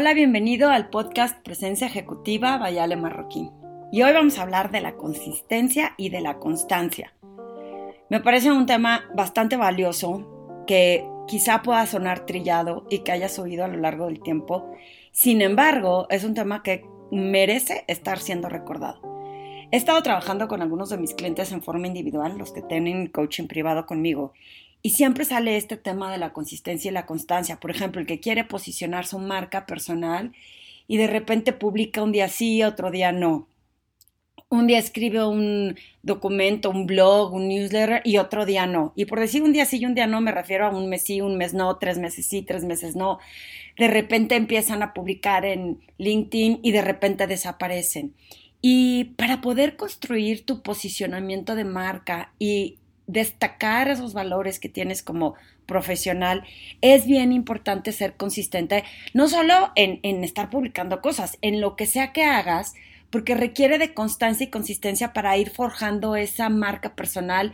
Hola, bienvenido al podcast Presencia Ejecutiva Vayale Marroquín. Y hoy vamos a hablar de la consistencia y de la constancia. Me parece un tema bastante valioso que quizá pueda sonar trillado y que hayas oído a lo largo del tiempo. Sin embargo, es un tema que merece estar siendo recordado. He estado trabajando con algunos de mis clientes en forma individual, los que tienen coaching privado conmigo, y siempre sale este tema de la consistencia y la constancia. Por ejemplo, el que quiere posicionar su marca personal y de repente publica un día sí, otro día no. Un día escribe un documento, un blog, un newsletter y otro día no. Y por decir un día sí y un día no me refiero a un mes sí, un mes no, tres meses sí, tres meses no. De repente empiezan a publicar en LinkedIn y de repente desaparecen. Y para poder construir tu posicionamiento de marca y destacar esos valores que tienes como profesional, es bien importante ser consistente, no solo en, en, estar publicando cosas, en lo que sea que hagas, porque requiere de constancia y consistencia para ir forjando esa marca personal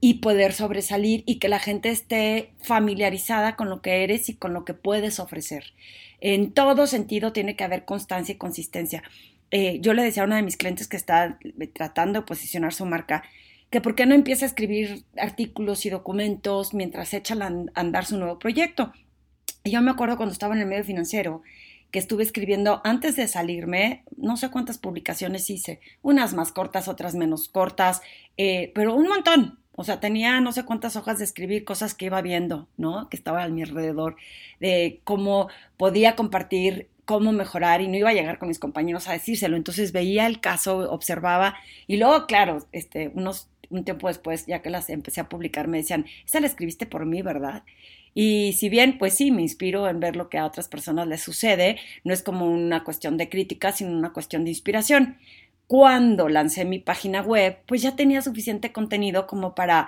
y poder sobresalir y que la gente esté familiarizada con lo que eres y con lo que puedes ofrecer. En todo sentido tiene que haber constancia y consistencia. Eh, yo le decía a una de mis clientes que está tratando de posicionar su marca, que por qué no empieza a escribir artículos y documentos mientras echa a andar su nuevo proyecto. Y yo me acuerdo cuando estaba en el medio financiero, que estuve escribiendo antes de salirme, no sé cuántas publicaciones hice, unas más cortas, otras menos cortas, eh, pero un montón. O sea, tenía no sé cuántas hojas de escribir cosas que iba viendo, ¿no? Que estaba a mi alrededor, de cómo podía compartir cómo mejorar y no iba a llegar con mis compañeros a decírselo. Entonces veía el caso, observaba y luego, claro, este, unos, un tiempo después, ya que las empecé a publicar, me decían, esa la escribiste por mí, ¿verdad? Y si bien, pues sí, me inspiro en ver lo que a otras personas les sucede, no es como una cuestión de crítica, sino una cuestión de inspiración. Cuando lancé mi página web, pues ya tenía suficiente contenido como para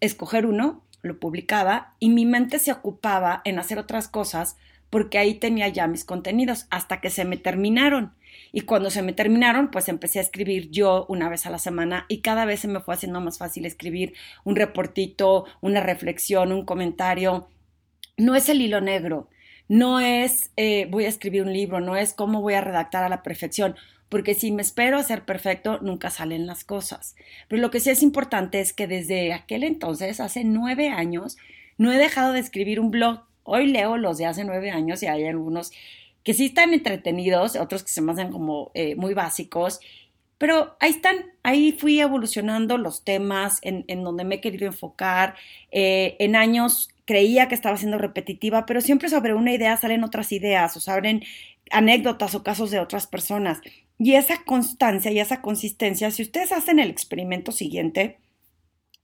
escoger uno, lo publicaba y mi mente se ocupaba en hacer otras cosas porque ahí tenía ya mis contenidos hasta que se me terminaron. Y cuando se me terminaron, pues empecé a escribir yo una vez a la semana y cada vez se me fue haciendo más fácil escribir un reportito, una reflexión, un comentario. No es el hilo negro, no es eh, voy a escribir un libro, no es cómo voy a redactar a la perfección, porque si me espero a ser perfecto, nunca salen las cosas. Pero lo que sí es importante es que desde aquel entonces, hace nueve años, no he dejado de escribir un blog Hoy leo los de hace nueve años y hay algunos que sí están entretenidos, otros que se me hacen como eh, muy básicos, pero ahí están, ahí fui evolucionando los temas en, donde me he querido enfocar. Eh, en años creía que estaba siendo repetitiva, pero siempre sobre una idea salen otras ideas o salen anécdotas o casos de otras personas. Y esa constancia y esa consistencia, si ustedes hacen el experimento siguiente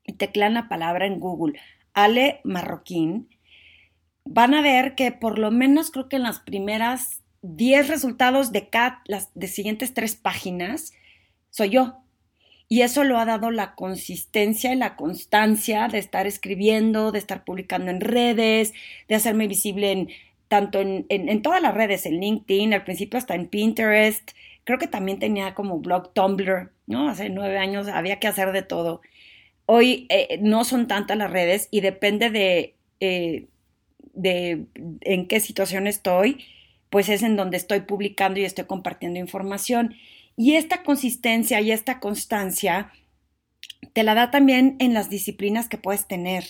y teclean la palabra en Google, Ale Marroquín, van a ver que por lo menos creo que en las primeras 10 resultados de cada, las de siguientes tres páginas soy yo. Y eso lo ha dado la consistencia y la constancia de estar escribiendo, de estar publicando en redes, de hacerme visible en tanto en, en, todas las redes, en LinkedIn, al principio hasta en Pinterest, creo que también tenía como blog Tumblr, ¿no? Hace nueve años había que hacer de todo. Hoy eh, no son tantas las redes y depende de eh, de en qué situación estoy, pues es en donde estoy publicando y estoy compartiendo información. Y esta consistencia y esta constancia te la da también en las disciplinas que puedes tener.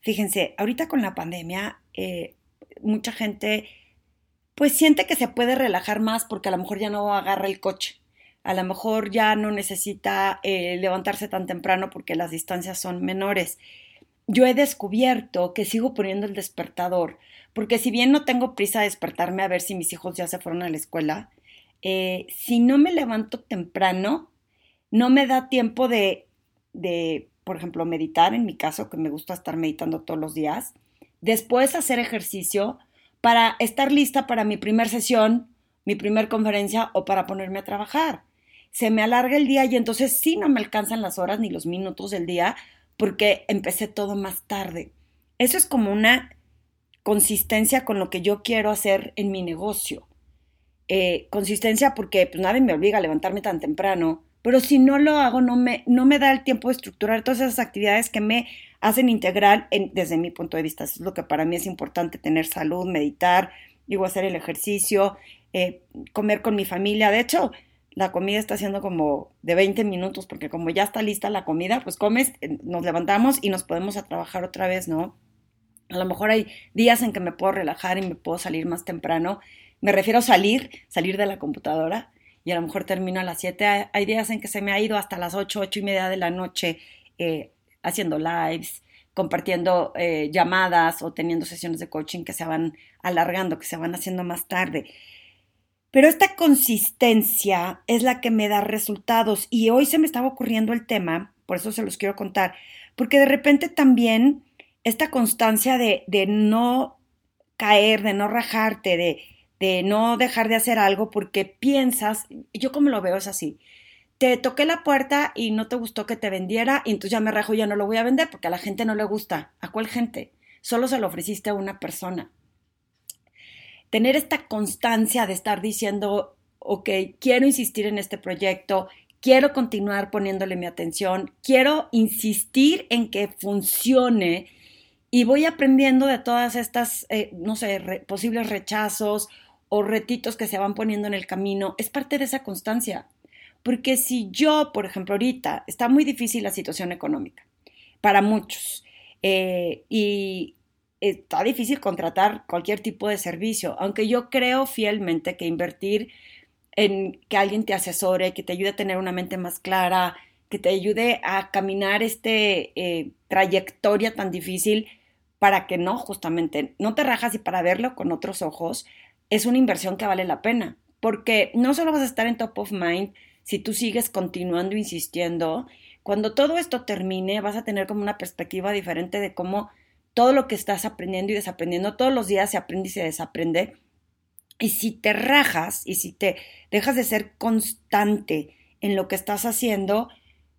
Fíjense, ahorita con la pandemia, eh, mucha gente pues siente que se puede relajar más porque a lo mejor ya no agarra el coche. A lo mejor ya no necesita eh, levantarse tan temprano porque las distancias son menores yo he descubierto que sigo poniendo el despertador, porque si bien no tengo prisa de despertarme a ver si mis hijos ya se fueron a la escuela, eh, si no me levanto temprano, no me da tiempo de, de, por ejemplo, meditar, en mi caso, que me gusta estar meditando todos los días, después hacer ejercicio para estar lista para mi primer sesión, mi primer conferencia o para ponerme a trabajar. Se me alarga el día y entonces sí no me alcanzan las horas ni los minutos del día porque empecé todo más tarde. Eso es como una consistencia con lo que yo quiero hacer en mi negocio. Eh, consistencia porque pues, nadie me obliga a levantarme tan temprano, pero si no lo hago no me, no me da el tiempo de estructurar todas esas actividades que me hacen integral desde mi punto de vista. Eso es lo que para mí es importante, tener salud, meditar, digo, hacer el ejercicio, eh, comer con mi familia. De hecho, la comida está siendo como de 20 minutos, porque como ya está lista la comida, pues comes, eh, nos levantamos y nos podemos a trabajar otra vez, ¿no? A lo mejor hay días en que me puedo relajar y me puedo salir más temprano. Me refiero a salir, salir de la computadora y a lo mejor termino a las 7. Hay días en que se me ha ido hasta las 8, 8 y media de la noche eh, haciendo lives, compartiendo eh, llamadas o teniendo sesiones de coaching que se van alargando, que se van haciendo más tarde. Pero esta consistencia es la que me da resultados y hoy se me estaba ocurriendo el tema, por eso se los quiero contar, porque de repente también esta constancia de, de no caer, de no rajarte, de, de no dejar de hacer algo porque piensas, yo como lo veo es así, te toqué la puerta y no te gustó que te vendiera y entonces ya me rajo, ya no lo voy a vender porque a la gente no le gusta. ¿A cuál gente? Solo se lo ofreciste a una persona tener esta constancia de estar diciendo, ok, quiero insistir en este proyecto, quiero continuar poniéndole mi atención, quiero insistir en que funcione y voy aprendiendo de todas estas, eh, no sé, posibles rechazos o retitos que se van poniendo en el camino. Es parte de esa constancia. Porque si yo, por ejemplo, ahorita está muy difícil la situación económica para muchos eh, y está difícil contratar cualquier tipo de servicio, aunque yo creo fielmente que invertir en que alguien te asesore, que te ayude a tener una mente más clara, que te ayude a caminar este eh, trayectoria tan difícil para que no, justamente, no te rajas y para verlo con otros ojos, es una inversión que vale la pena, porque no solo vas a estar en top of mind si tú sigues continuando insistiendo, cuando todo esto termine vas a tener como una perspectiva diferente de cómo todo lo que estás aprendiendo y desaprendiendo, todos los días se aprende y se desaprende. Y si te rajas y si te dejas de ser constante en lo que estás haciendo,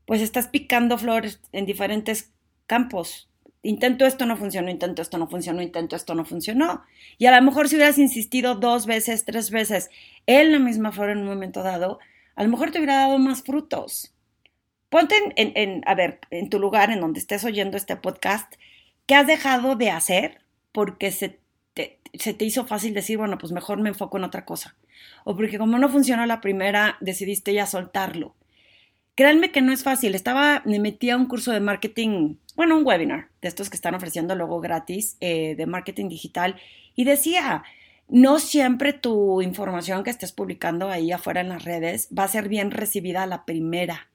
pues estás picando flores en diferentes campos. Intento esto, no funcionó, intento esto, no funcionó, intento esto, no funcionó. Y a lo mejor si hubieras insistido dos veces, tres veces en la misma flor en un momento dado, a lo mejor te hubiera dado más frutos. Ponte en, en, a ver, en tu lugar, en donde estés oyendo este podcast, ¿Qué has dejado de hacer porque se te, hizo fácil decir, bueno, pues mejor me enfoco en otra cosa? O porque como no funcionó la primera, decidiste ya soltarlo. Créanme que no es fácil. Estaba, me metí a un curso de marketing, bueno, un webinar de estos que están ofreciendo luego gratis eh, de marketing digital y decía, no siempre tu información que estés publicando ahí afuera en las redes va a ser bien recibida la primera.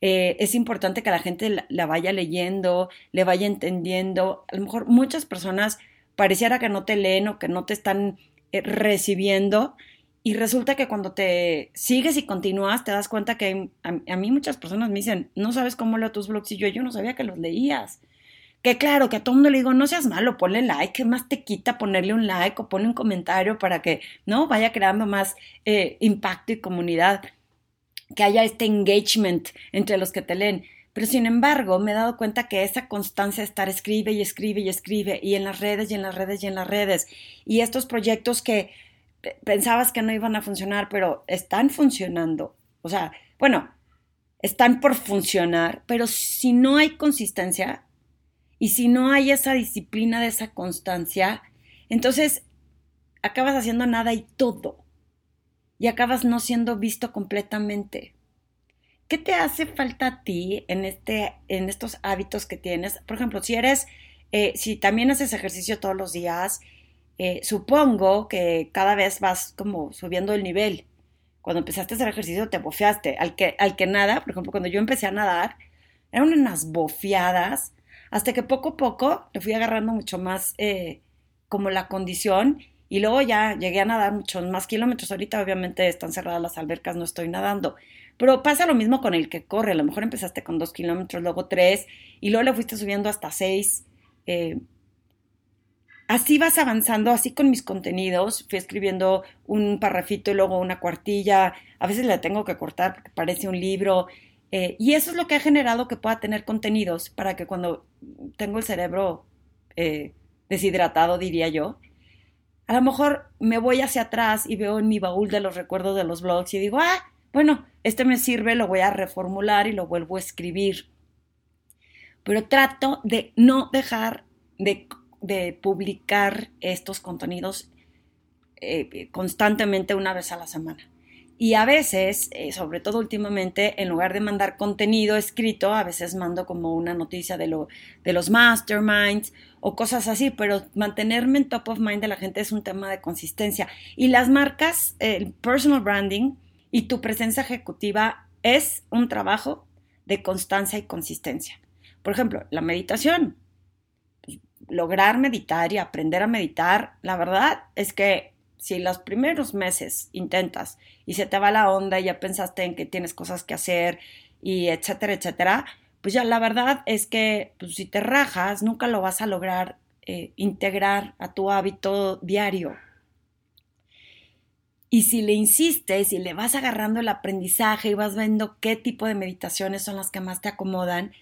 Eh, es importante que la gente la, vaya leyendo, le vaya entendiendo. A lo mejor muchas personas pareciera que no te leen o que no te están eh, recibiendo y resulta que cuando te sigues y continúas te das cuenta que a, mí muchas personas me dicen, no sabes cómo leo tus blogs y yo, yo no sabía que los leías. Que claro, que a todo mundo le digo, no seas malo, ponle like, ¿qué más te quita ponerle un like o ponle un comentario para que, ¿no? Vaya creando más eh, impacto y comunidad que haya este engagement entre los que te leen. Pero sin embargo, me he dado cuenta que esa constancia de estar escribe y escribe y escribe, y en las redes y en las redes y en las redes, y estos proyectos que pensabas que no iban a funcionar, pero están funcionando. O sea, bueno, están por funcionar, pero si no hay consistencia y si no hay esa disciplina de esa constancia, entonces acabas haciendo nada y todo y acabas no siendo visto completamente. ¿Qué te hace falta a ti en, este, en estos hábitos que tienes? Por ejemplo, si eres, eh, si también haces ejercicio todos los días, eh, supongo que cada vez vas como subiendo el nivel. Cuando empezaste a hacer ejercicio te bofeaste. Al que, al que nada, por ejemplo, cuando yo empecé a nadar, eran unas bofeadas, hasta que poco a poco le fui agarrando mucho más eh, como la condición y luego ya llegué a nadar muchos más kilómetros. Ahorita obviamente están cerradas las albercas, no estoy nadando. Pero pasa lo mismo con el que corre. A lo mejor empezaste con dos kilómetros, luego tres, y luego le fuiste subiendo hasta seis. Eh, así vas avanzando, así con mis contenidos. Fui escribiendo un parrafito y luego una cuartilla. A veces le tengo que cortar porque parece un libro. Eh, y eso es lo que ha generado que pueda tener contenidos para que cuando tengo el cerebro eh, deshidratado, diría yo, a lo mejor me voy hacia atrás y veo en mi baúl de los recuerdos de los blogs y digo, ah, bueno, este me sirve, lo voy a reformular y lo vuelvo a escribir. Pero trato de no dejar de, publicar estos contenidos eh, constantemente una vez a la semana. Y a veces, eh, sobre todo últimamente, en lugar de mandar contenido escrito, a veces mando como una noticia de, lo, de los masterminds o cosas así, pero mantenerme en top of mind de la gente es un tema de consistencia. Y las marcas, el personal branding y tu presencia ejecutiva es un trabajo de constancia y consistencia. Por ejemplo, la meditación. Lograr meditar y aprender a meditar, la verdad es que si los primeros meses intentas y se te va la onda y ya pensaste en que tienes cosas que hacer y etcétera, etcétera, pues ya la verdad es que pues, si te rajas, nunca lo vas a lograr eh, integrar a tu hábito diario. Y si le insistes y le vas agarrando el aprendizaje y vas viendo qué tipo de meditaciones son las que más te acomodan,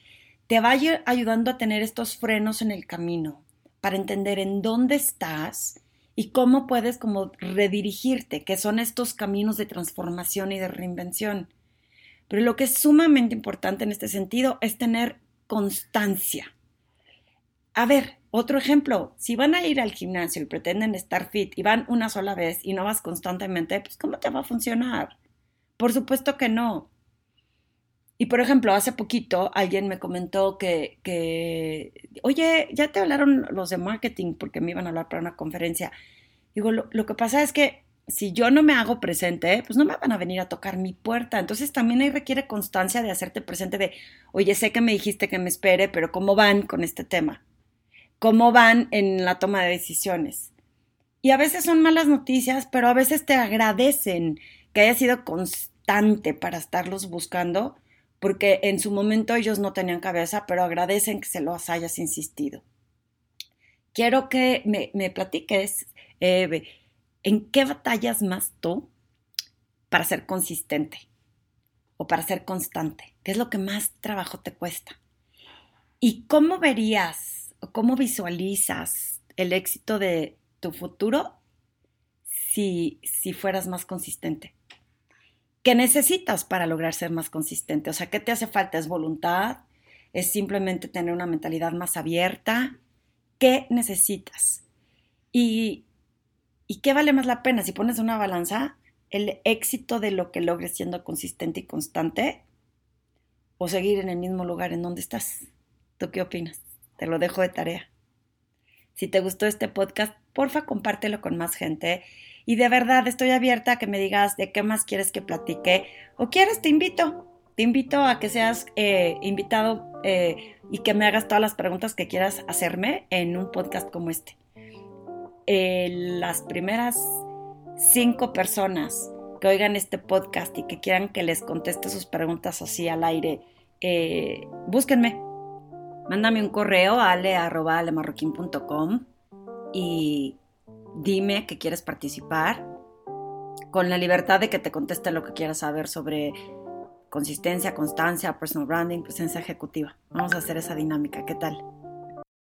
te va ayudando a tener estos frenos en el camino para entender en dónde estás y cómo puedes como redirigirte, que son estos caminos de transformación y de reinvención. Pero lo que es sumamente importante en este sentido es tener constancia. A ver, otro ejemplo, si van a ir al gimnasio y pretenden estar fit y van una sola vez y no vas constantemente, pues ¿cómo te va a funcionar? Por supuesto que no. Y por ejemplo, hace poquito alguien me comentó que, que, oye, ya te hablaron los de marketing porque me iban a hablar para una conferencia. Digo, lo, lo, que pasa es que si yo no me hago presente, pues no me van a venir a tocar mi puerta. Entonces también ahí requiere constancia de hacerte presente de, oye, sé que me dijiste que me espere, pero ¿cómo van con este tema? ¿Cómo van en la toma de decisiones? Y a veces son malas noticias, pero a veces te agradecen que haya sido constante para estarlos buscando porque en su momento ellos no tenían cabeza, pero agradecen que se los hayas insistido. Quiero que me, platiques, ¿en qué batallas más tú para ser consistente o para ser constante? ¿Qué es lo que más trabajo te cuesta? ¿Y cómo verías o cómo visualizas el éxito de tu futuro si, si fueras más consistente? ¿Qué necesitas para lograr ser más consistente? O sea, ¿qué te hace falta? ¿Es voluntad? ¿Es simplemente tener una mentalidad más abierta? ¿Qué necesitas? Y, ¿Y qué vale más la pena? Si pones una balanza, el éxito de lo que logres siendo consistente y constante o seguir en el mismo lugar en donde estás. ¿Tú qué opinas? Te lo dejo de tarea. Si te gustó este podcast, porfa compártelo con más gente y de verdad estoy abierta a que me digas de qué más quieres que platique o quieres, te invito. Te invito a que seas eh, invitado eh, y que me hagas todas las preguntas que quieras hacerme en un podcast como este. Eh, las primeras cinco personas que oigan este podcast y que quieran que les conteste sus preguntas así al aire, búsquenme. Mándame un correo a ale.alemarroquín.com y dime que quieres participar, con la libertad de que te conteste lo que quieras saber sobre consistencia, constancia, personal branding, presencia ejecutiva. Vamos a hacer esa dinámica, ¿qué tal?